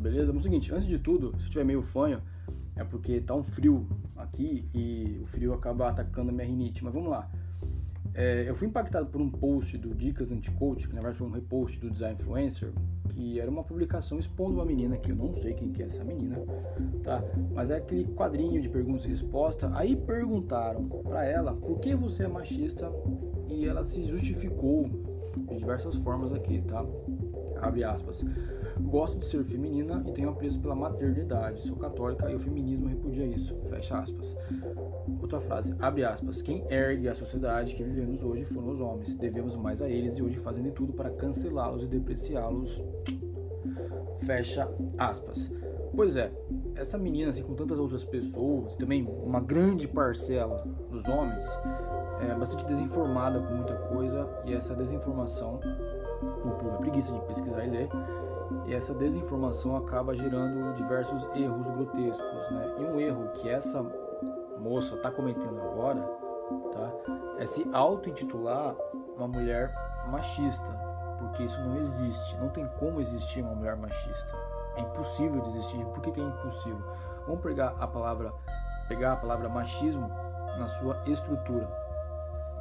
Beleza? Mas é o seguinte, antes de tudo, se tiver meio fanho, é porque tá um frio aqui e o frio acaba atacando a minha rinite. Mas vamos lá. É, eu fui impactado por um post do Dicas Anti-Coach, que na verdade foi um repost do Design Influencer, que era uma publicação expondo uma menina, que eu não sei quem que é essa menina, tá? Mas é aquele quadrinho de perguntas e respostas. Aí perguntaram para ela por que você é machista e ela se justificou de diversas formas aqui, tá? Abre aspas. Gosto de ser feminina e tenho apreço pela maternidade. Sou católica e o feminismo repudia isso. Fecha aspas. Outra frase, abre aspas. Quem ergue a sociedade que vivemos hoje foram os homens. Devemos mais a eles e hoje fazem de tudo para cancelá-los e depreciá-los. Fecha aspas. Pois é, essa menina, assim, com tantas outras pessoas, também uma grande parcela dos homens, é bastante desinformada com muita coisa e essa desinformação, por pura preguiça de pesquisar e ler, e essa desinformação acaba gerando diversos erros grotescos, né? E um erro que essa moça está cometendo agora, tá? É se auto-intitular uma mulher machista, porque isso não existe, não tem como existir uma mulher machista. É impossível de existir. Por que, que é impossível? Vamos pegar a palavra, pegar a palavra machismo na sua estrutura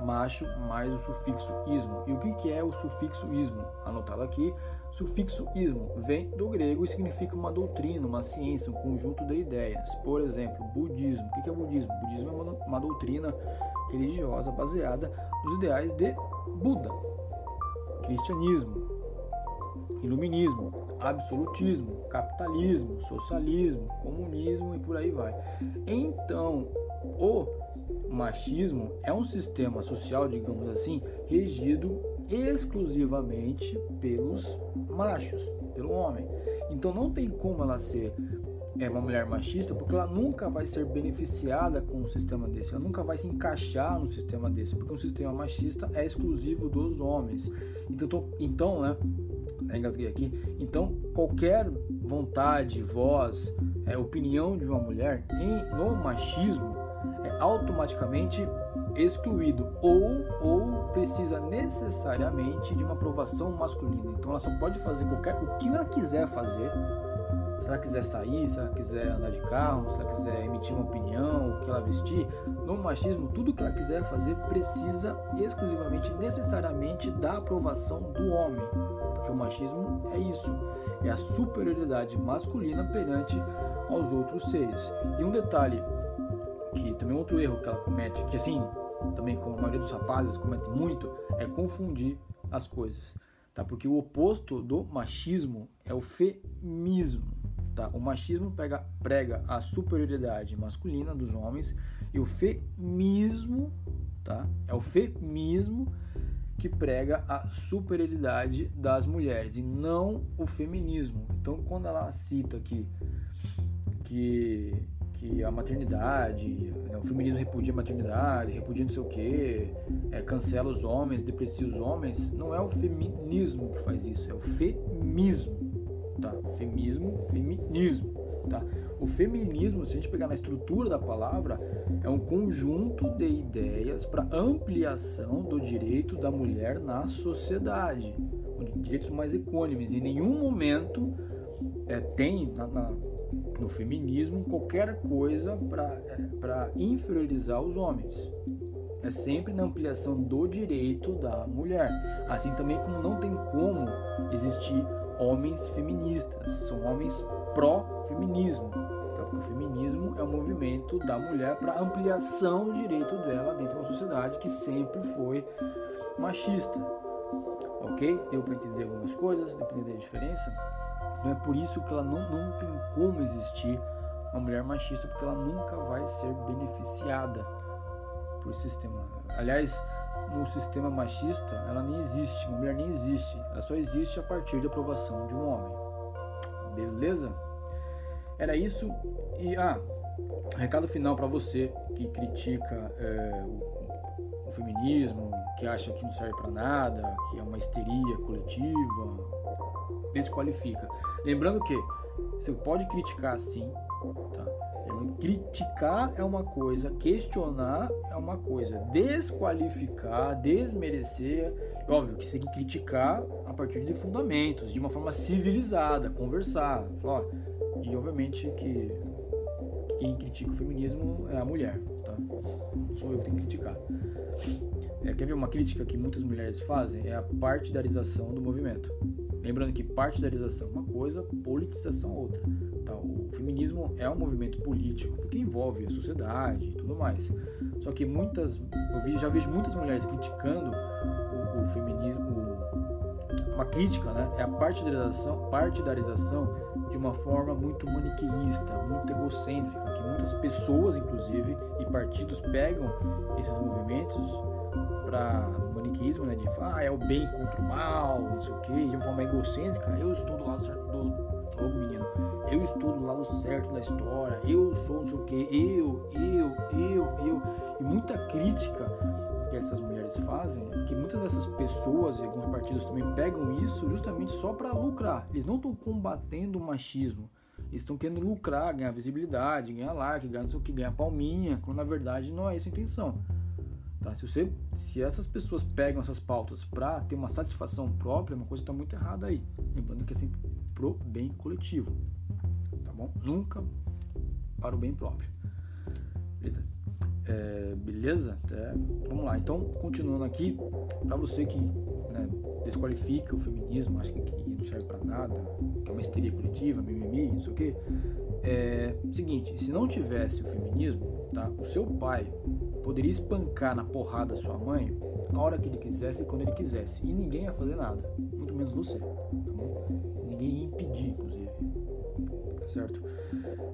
macho mais o sufixo ismo. E o que, que é o sufixo ismo? Anotado aqui, sufixo ismo vem do grego e significa uma doutrina, uma ciência, um conjunto de ideias. Por exemplo, budismo. O que, que é budismo? Budismo é uma, doutrina religiosa baseada nos ideais de Buda. Cristianismo, iluminismo, absolutismo, capitalismo, socialismo, comunismo e por aí vai. Então, o machismo é um sistema social, digamos assim, regido exclusivamente pelos machos, pelo homem. Então não tem como ela ser é uma mulher machista porque ela nunca vai ser beneficiada com um sistema desse, ela nunca vai se encaixar no sistema desse, porque um sistema machista é exclusivo dos homens. Então, tô, então né, engasguei aqui, então qualquer vontade, voz, é, opinião de uma mulher em, no machismo é automaticamente excluído ou, ou precisa necessariamente de uma aprovação masculina. Então ela só pode fazer qualquer o que ela quiser fazer. Se ela quiser sair, se ela quiser andar de carro, se ela quiser emitir uma opinião, o que ela vestir, no machismo, tudo que ela quiser fazer precisa exclusivamente, necessariamente da aprovação do homem. Porque o machismo é isso, é a superioridade masculina perante aos outros seres. E um detalhe que também outro erro que ela comete, que assim, também como a maioria dos rapazes comete muito, é confundir as coisas, tá? Porque o oposto do machismo é o feminismo, tá? O machismo pega, prega a superioridade masculina dos homens e o feminismo, tá? É o feminismo que prega a superioridade das mulheres e não o feminismo. Então, quando ela cita aqui que que a maternidade, né, o feminismo repudia a maternidade, repudia não sei o que, é, cancela os homens, deprecia os homens, não é o feminismo que faz isso, é o feminismo, tá? Feminismo, feminismo, tá? O feminismo, se a gente pegar na estrutura da palavra, é um conjunto de ideias para ampliação do direito da mulher na sociedade, direitos mais econômicos. Em nenhum momento é, tem na, na no feminismo qualquer coisa para inferiorizar os homens. É sempre na ampliação do direito da mulher. Assim também como não tem como existir homens feministas, são homens pró-feminismo. Então, porque o feminismo é um movimento da mulher para ampliação do direito dela dentro de uma sociedade que sempre foi machista. Ok? Deu para entender algumas coisas? Deu para entender a diferença? Então é por isso que ela não, não tem como existir uma mulher machista, porque ela nunca vai ser beneficiada por sistema. Aliás, no sistema machista, ela nem existe, uma mulher nem existe. Ela só existe a partir de aprovação de um homem. Beleza? Era isso. E, ah, recado final para você que critica é, o, o feminismo, que acha que não serve para nada, que é uma histeria coletiva, desqualifica. Lembrando que você pode criticar sim, tá? Criticar é uma coisa, questionar é uma coisa, desqualificar, desmerecer, óbvio que você tem que criticar a partir de fundamentos, de uma forma civilizada, conversar. Falar, e obviamente que quem critica o feminismo é a mulher, tá? Sou eu que tenho que criticar. É, quer ver uma crítica que muitas mulheres fazem? É a partidarização do movimento. Lembrando que partidarização é uma coisa, politização outra. Tá? O feminismo é um movimento político porque envolve a sociedade e tudo mais. Só que muitas, eu já vejo muitas mulheres criticando o, o feminismo, uma crítica, né? É a partidarização, partidarização de uma forma muito maniqueísta, muito egocêntrica, que muitas pessoas, inclusive, e partidos pegam esses movimentos para maniqueísmo, né, de falar, ah, é o bem contra o mal, não sei o que, de uma forma egocêntrica, eu estou do lado certo do, oh, menino, eu estou do lado certo da história, eu sou não sei o que, eu, eu, eu, eu, e muita crítica que essas mulheres fazem é porque muitas dessas pessoas e alguns partidos também pegam isso justamente só para lucrar. Eles não estão combatendo o machismo. Eles estão querendo lucrar, ganhar visibilidade, ganhar like, ganhar não sei o que, ganhar palminha, quando na verdade não é essa a intenção. Tá? Se, você, se essas pessoas pegam essas pautas para ter uma satisfação própria, uma coisa está muito errada aí. Lembrando que é sempre pro bem coletivo. Tá bom? Nunca para o bem próprio. Beleza? É, beleza? É, vamos lá. Então, continuando aqui, para você que né, desqualifica o feminismo, acha que, não serve para nada, que é uma histeria coletiva, mimimi, não sei o quê. É seguinte, se não tivesse o feminismo, tá? O seu pai poderia espancar na porrada sua mãe a hora que ele quisesse e quando ele quisesse. E ninguém ia fazer nada, muito menos você. Tá ninguém ia impedir, inclusive. Tá certo?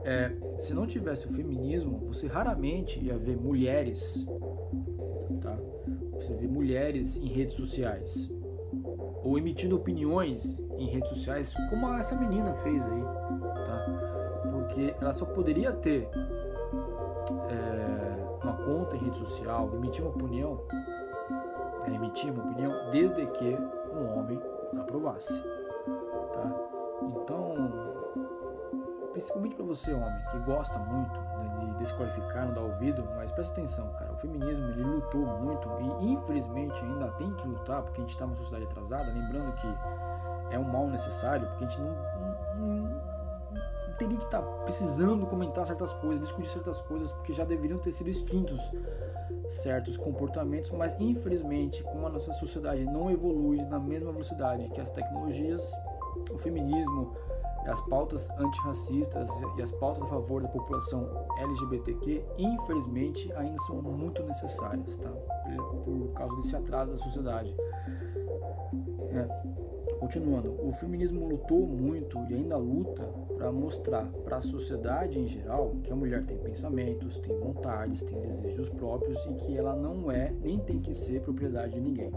É, se não tivesse o feminismo, você raramente ia ver mulheres. Tá? Você vê mulheres em redes sociais. Ou emitindo opiniões em redes sociais, como essa menina fez aí. Tá? Porque ela só poderia ter. Conta em rede social, emitir uma opinião, né, emitir uma opinião desde que um homem aprovasse, tá? Então, principalmente para você homem que gosta muito né, de desqualificar, não dar ouvido, mas presta atenção, cara, o feminismo ele lutou muito e infelizmente ainda tem que lutar porque a gente está numa sociedade atrasada, lembrando que é um mal necessário, porque a gente não, não teria que estar tá precisando comentar certas coisas, discutir certas coisas, porque já deveriam ter sido extintos certos comportamentos, mas infelizmente, como a nossa sociedade não evolui na mesma velocidade que as tecnologias, o feminismo, as pautas antirracistas e as pautas a favor da população LGBTQ, infelizmente, ainda são muito necessárias, tá? Por, por causa desse atraso da sociedade. É. Continuando, o feminismo lutou muito e ainda luta para mostrar para a sociedade em geral que a mulher tem pensamentos, tem vontades, tem desejos próprios e que ela não é nem tem que ser propriedade de ninguém.